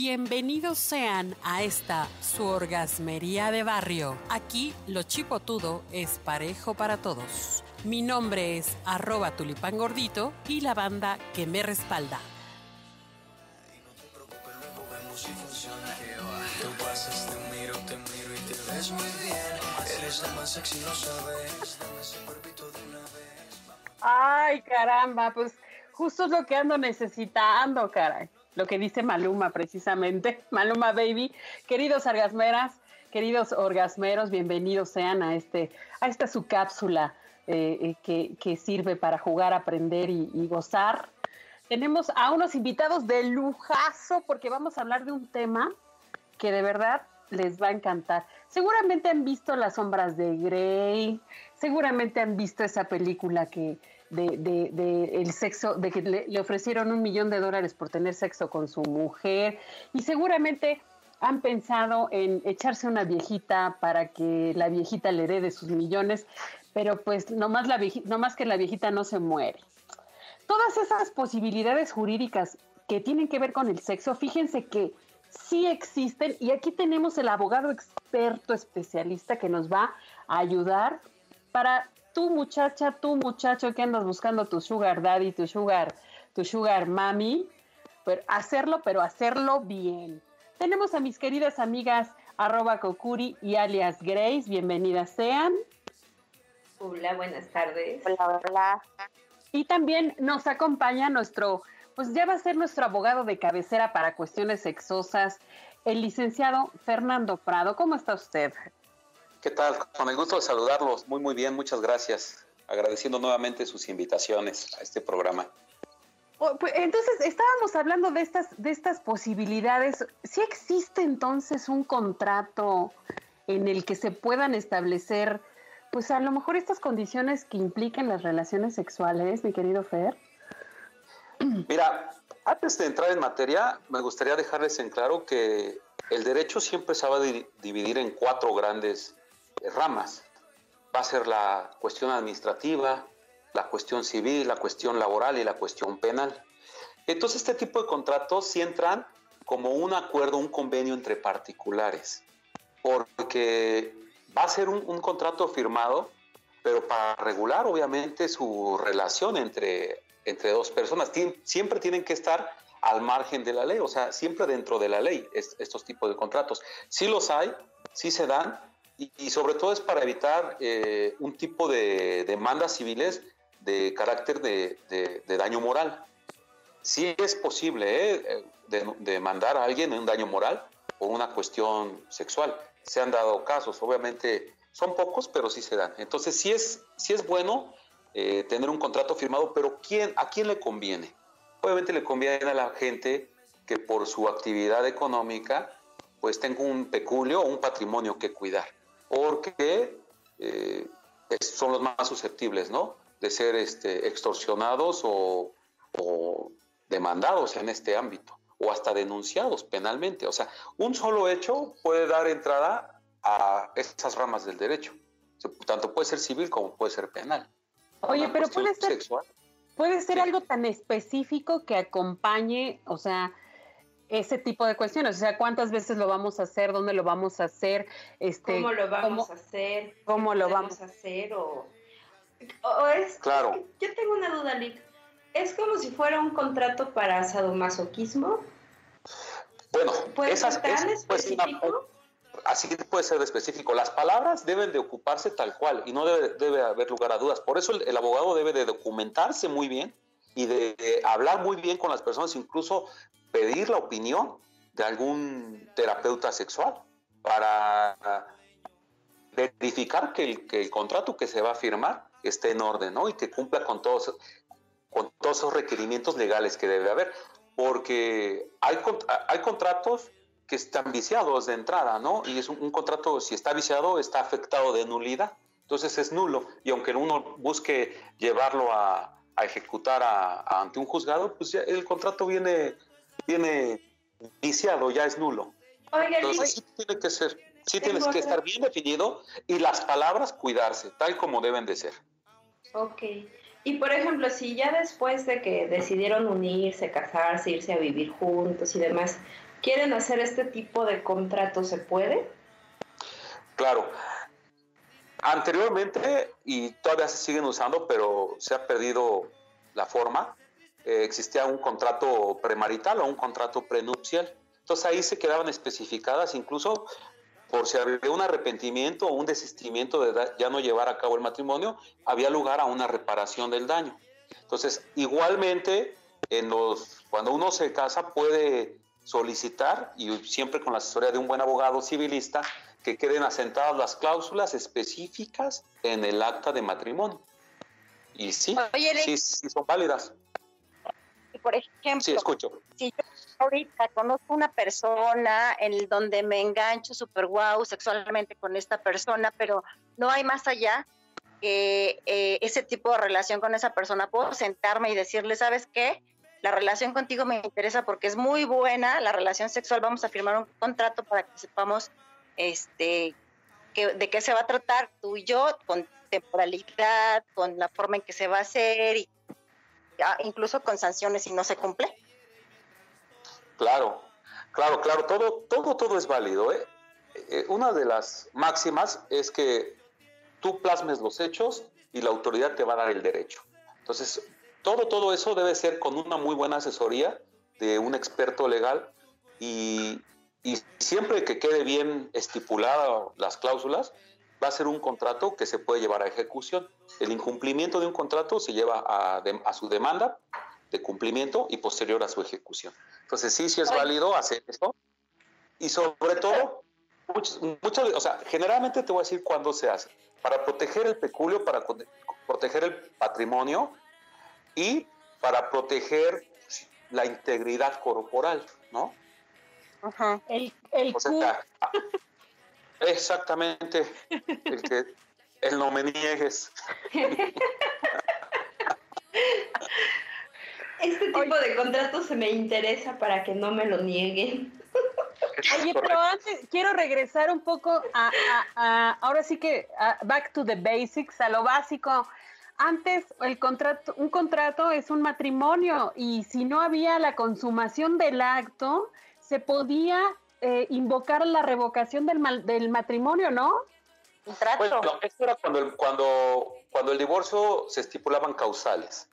Bienvenidos sean a esta su orgasmería de barrio. Aquí lo chipotudo es parejo para todos. Mi nombre es arroba tulipán gordito y la banda que me respalda. Ay, caramba, pues justo es lo que ando necesitando, caray. Lo que dice Maluma precisamente, Maluma Baby. Queridos orgasmeras, queridos orgasmeros, bienvenidos sean a este, a esta su cápsula eh, eh, que, sirve para jugar, aprender y, y gozar. Tenemos a unos invitados de lujazo porque vamos a hablar de un tema que de verdad les va a encantar. Seguramente han visto Las sombras de Grey, seguramente han visto esa película que de, el sexo, de que le, ofrecieron un millón de dólares por tener sexo con su mujer y seguramente han pensado en echarse una viejita para que la viejita le herede sus millones, pero pues nomás, la que la viejita no se muere. Todas esas posibilidades jurídicas que tienen que ver con el sexo, fíjense que sí existen y aquí tenemos el abogado experto especialista que nos va a ayudar para tu muchacha, tu muchacho que andas buscando tu sugar daddy, tu sugar, tu sugar mami, pero hacerlo, pero hacerlo bien. Tenemos a mis queridas amigas arroba Kokuri y alias Grace, bienvenidas sean. Hola, buenas tardes. Hola, hola. Y también nos acompaña nuestro pues ya va a ser nuestro abogado de cabecera para cuestiones sexosas, el licenciado Fernando Prado. ¿Cómo está usted? ¿Qué tal? Con el gusto de saludarlos. Muy, muy bien, muchas gracias. Agradeciendo nuevamente sus invitaciones a este programa. Oh, pues, entonces, estábamos hablando de estas, de estas posibilidades. ¿Sí existe entonces un contrato en el que se puedan establecer, pues a lo mejor estas condiciones que impliquen las relaciones sexuales, mi querido Fer? Mira, antes de entrar en materia, me gustaría dejarles en claro que el derecho siempre se va a dividir en cuatro grandes ramas. Va a ser la cuestión administrativa, la cuestión civil, la cuestión laboral y la cuestión penal. Entonces, este tipo de contratos sí entran como un acuerdo, un convenio entre particulares, porque va a ser un, un contrato firmado, pero para regular obviamente su relación entre entre dos personas. siempre tienen que estar al margen de la ley, o sea, siempre dentro de la ley estos tipos de contratos. Sí los hay, sí se dan, y, sobre todo es para evitar eh, un tipo de demandas civiles de carácter de, daño moral. Sí es posible eh, demandar a alguien en un daño moral o una cuestión sexual. Se han dado casos, obviamente son pocos, pero sí se dan. Entonces sí es, sí es bueno eh, tener un contrato firmado, pero ¿quién, ¿a quién le conviene? Obviamente le conviene a la gente que por su actividad económica pues tenga un peculio o un patrimonio que cuidar, porque eh, son los más susceptibles, ¿no? De ser este, extorsionados o, o demandados en este ámbito, o hasta denunciados penalmente. O sea, un solo hecho puede dar entrada a esas ramas del derecho. Tanto puede ser civil como puede ser penal. Oye, pero puede ser, puede ser algo tan específico que acompañe, o sea, ese tipo de cuestiones, o sea, cuántas veces lo vamos a hacer, dónde lo vamos a hacer, este, cómo lo vamos a hacer, cómo lo vamos a hacer o, o es claro. Yo tengo una duda, Lick. ¿Es como si fuera un contrato para sadomasoquismo? Bueno, ¿Puede ser tan específico? así puede ser de específico. Las palabras deben de ocuparse tal cual y no debe, haber lugar a dudas. Por eso el, abogado debe de documentarse muy bien y de, hablar muy bien con las personas, incluso pedir la opinión de algún terapeuta sexual para verificar que el, que el contrato que se va a firmar esté en orden ¿no? y que cumpla con todos, con todos esos requerimientos legales que debe haber. Porque hay, hay contratos que están viciados de entrada, ¿no? Y es un, contrato, si está viciado, está afectado de nulidad. Entonces es nulo. Y aunque uno busque llevarlo a, ejecutar ante un juzgado, pues ya el contrato viene, viene viciado, ya es nulo. Entonces sí tiene que ser, sí tienes que estar bien definido y las palabras cuidarse, tal como deben de ser. Ok. Y por ejemplo, si ya después de que decidieron unirse, casarse, irse a vivir juntos y demás, quieren hacer este tipo de contrato, ¿se puede? Claro. Anteriormente, y todavía se siguen usando, pero se ha perdido la forma, eh, existía un contrato premarital o un contrato prenupcial. Entonces ahí se quedaban especificadas incluso por si había un arrepentimiento o un desistimiento de ya no llevar a cabo el matrimonio, había lugar a una reparación del daño. Entonces, igualmente, en los, cuando uno se casa puede solicitar, y siempre con la asesoría de un buen abogado civilista, que queden asentadas las cláusulas específicas en el acta de matrimonio. Y sí, sí, sí son válidas. Por ejemplo, sí, escucho. si yo ahorita conozco una persona en donde me engancho super guau sexualmente con esta persona, pero no hay más allá que eh, ese tipo de relación con esa persona, puedo sentarme y decirle, ¿sabes qué? La relación contigo me interesa porque es muy buena, la relación sexual, vamos a firmar un contrato para que sepamos este, que, de qué se va a tratar tú y yo, con temporalidad, con la forma en que se va a hacer, y incluso con sanciones si no se cumple. Claro, claro, claro, todo, todo, todo es válido. ¿eh? Eh, una de las máximas es que tú plasmes los hechos y la autoridad te va a dar el derecho. Entonces, todo, todo eso debe ser con una muy buena asesoría de un experto legal y, y siempre que quede bien estipulada las cláusulas, va a ser un contrato que se puede llevar a ejecución. El incumplimiento de un contrato se lleva a, a su demanda de cumplimiento y posterior a su ejecución. Entonces sí, sí es válido hacer esto. Y sobre todo, mucho, o sea, generalmente te voy a decir cuándo se hace. Para proteger el peculio, para proteger el patrimonio y para proteger la integridad corporal, ¿no? Ajá. El, el exactamente. El que el no me niegues. Este tipo de contratos se me interesa para que no me lo nieguen. Oye, pero antes quiero regresar un poco a, ahora sí que back to the basics, a lo básico. Antes el contrato, un contrato es un matrimonio y si no había la consumación del acto, se podía eh, invocar la revocación del, del matrimonio, ¿no? Bueno, esto era cuando cuando, cuando el divorcio se estipulaban causales.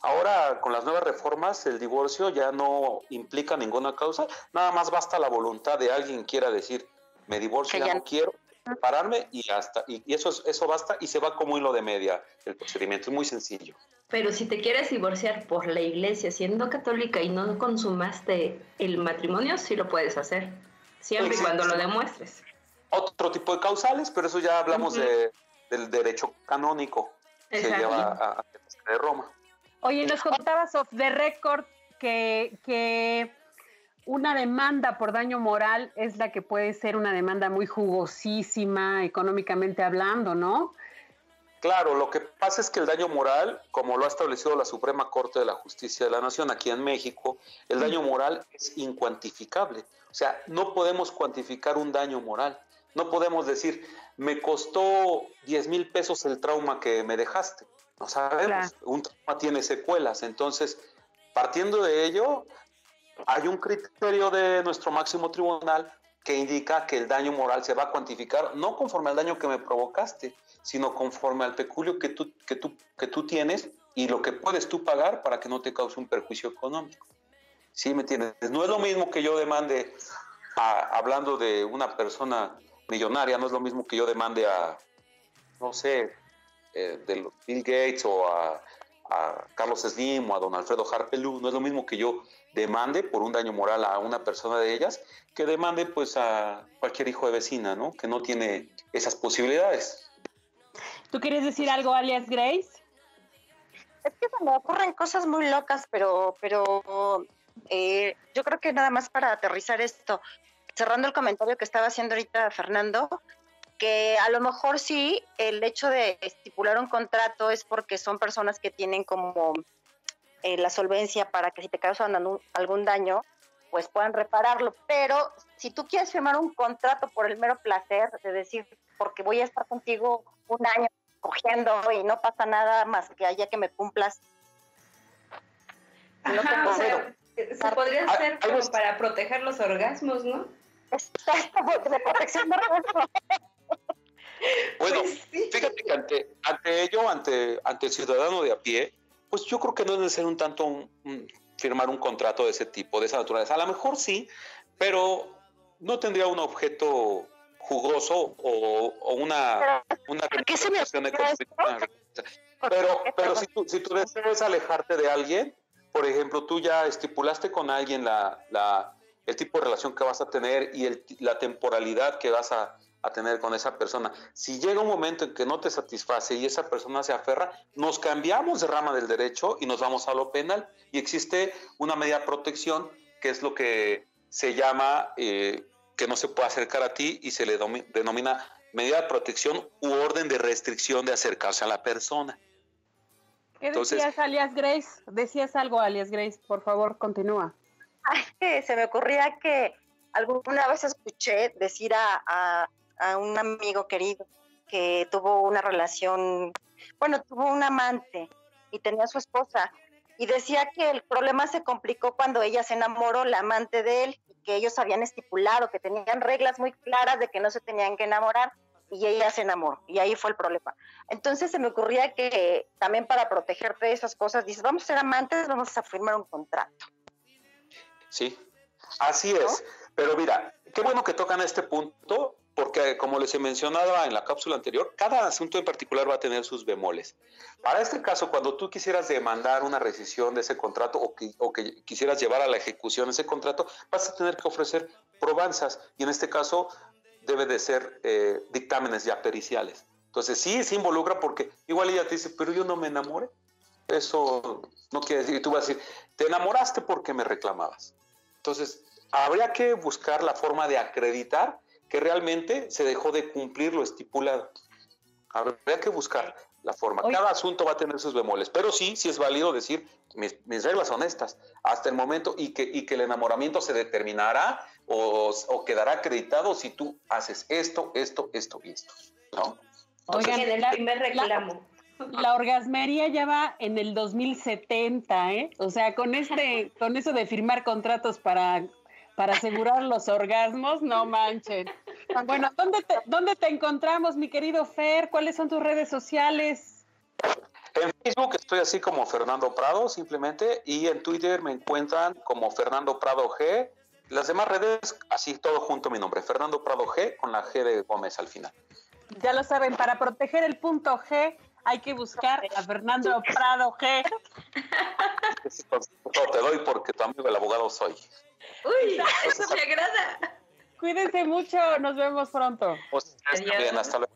Ahora, con las nuevas reformas, el divorcio ya no implica ninguna causa, nada más basta la voluntad de alguien quiera decir, me divorcio, ya, no quiero pararme y hasta y, eso eso basta y se va como hilo de media el procedimiento, es muy sencillo. Pero si te quieres divorciar por la iglesia siendo católica y no consumaste el matrimonio, sí lo puedes hacer, siempre y cuando lo demuestres. Otro tipo de causales, pero eso ya hablamos de, del derecho canónico que lleva a, a, de Roma. Oye, nos contabas off the record que, que una demanda por daño moral es la que puede ser una demanda muy jugosísima económicamente hablando, ¿no? Claro, lo que pasa es que el daño moral, como lo ha establecido la Suprema Corte de la Justicia de la Nación aquí en México, el daño moral es incuantificable. O sea, no podemos cuantificar un daño moral. No podemos decir, me costó 10 mil pesos el trauma que me dejaste. No sabemos, un trauma tiene secuelas, entonces, partiendo de ello, hay un criterio de nuestro máximo tribunal que indica que el daño moral se va a cuantificar no conforme al daño que me provocaste, sino conforme al peculio que tú, que tú, que tú tienes y lo que puedes tú pagar para que no te cause un perjuicio económico. ¿Sí me entiendes? No es lo mismo que yo demande, hablando de una persona millonaria, no es lo mismo que yo demande a, no sé, eh, de Bill Gates o a, Carlos Slim o a don Alfredo Harpelú, no es lo mismo que yo demande por un daño moral a una persona de ellas que demande pues a cualquier hijo de vecina, ¿no? Que no tiene esas posibilidades. ¿Tú quieres decir algo, alias Grace? Es que se me ocurren cosas muy locas, pero, pero eh, yo creo que nada más para aterrizar esto, cerrando el comentario que estaba haciendo ahorita Fernando, que a lo mejor sí el hecho de estipular un contrato es porque son personas que tienen como eh, la solvencia para que si te causan algún daño, pues puedan repararlo. Pero si tú quieres firmar un contrato por el mero placer de decir, porque voy a estar contigo un año cogiendo y no pasa nada más que haya que me cumplas. No Se podría hacer como para proteger los orgasmos, ¿no? de protección de Bueno, pues fíjate que ante, ante ello, ante, ante el ciudadano de a pie, pues yo creo que no debe ser un tanto firmar un contrato de ese tipo, de esa naturaleza. A lo mejor sí, pero no tendría un objeto jugoso o, una, una representación económica. Pero, pero si, tú, si tú deseas alejarte de alguien, por ejemplo, tú ya estipulaste con alguien la, la, el tipo de relación que vas a tener y el, la temporalidad que vas a, a tener con esa persona. Si llega un momento en que no te satisface y esa persona se aferra, nos cambiamos de rama del derecho y nos vamos a lo penal. Y existe una media protección que es lo que se llama eh, que no se puede acercar a ti y se le denomina medida de protección u orden de restricción de acercarse a la persona. ¿Qué decías, alias Grace? Decías algo, alias Grace, por favor, continúa. se me ocurría que alguna vez escuché decir a, a un amigo querido que tuvo una relación, bueno, tuvo un amante y tenía a su esposa y decía que el problema se complicó cuando ella se enamoró, la amante de él, y que ellos habían estipulado, que tenían reglas muy claras de que no se tenían que enamorar, y ella se enamoró, y ahí fue el problema. Entonces se me ocurría que también para protegerte de esas cosas, dices, vamos a ser amantes, vamos a firmar un contrato. Sí, así es. Pero mira, qué bueno que tocan este punto, porque como les he mencionado en la cápsula anterior, cada asunto en particular va a tener sus bemoles. Para este caso, cuando tú quisieras demandar una rescisión de ese contrato o que, o que quisieras llevar a la ejecución ese contrato, vas a tener que ofrecer probanzas y en este caso debe de ser eh, dictámenes ya periciales. Entonces sí se involucra porque igual ella te dice, pero yo no me enamoré. Eso no quiere decir, y tú vas a decir, te enamoraste porque me reclamabas. Entonces, habría que buscar la forma de acreditar que realmente se dejó de cumplir lo estipulado. Habría que buscar la forma. Cada asunto va a tener sus bemoles, pero sí, sí es válido decir, mis, reglas son estas, hasta el momento, y que, y que el enamoramiento se determinará o, quedará acreditado si tú haces esto, esto, esto y esto. ¿no? Oigan, el primer reclamo. La, la, orgasmería ya va en el 2070, ¿eh? O sea, con este, con eso de firmar contratos para para asegurar los orgasmos, no manchen. Bueno, ¿dónde te, ¿dónde te encontramos, mi querido Fer? ¿Cuáles son tus redes sociales? En Facebook estoy así como Fernando Prado, simplemente, y en Twitter me encuentran como Fernando Prado G. Las demás redes, así todo junto mi nombre, Fernando Prado G, con la G de Gómez al final. Ya lo saben, para proteger el punto G hay que buscar a Fernando Prado G. te doy porque tu amigo el abogado soy. Uy, eso me agrada. Cuídense mucho, nos vemos pronto. Pues, bien, hasta luego.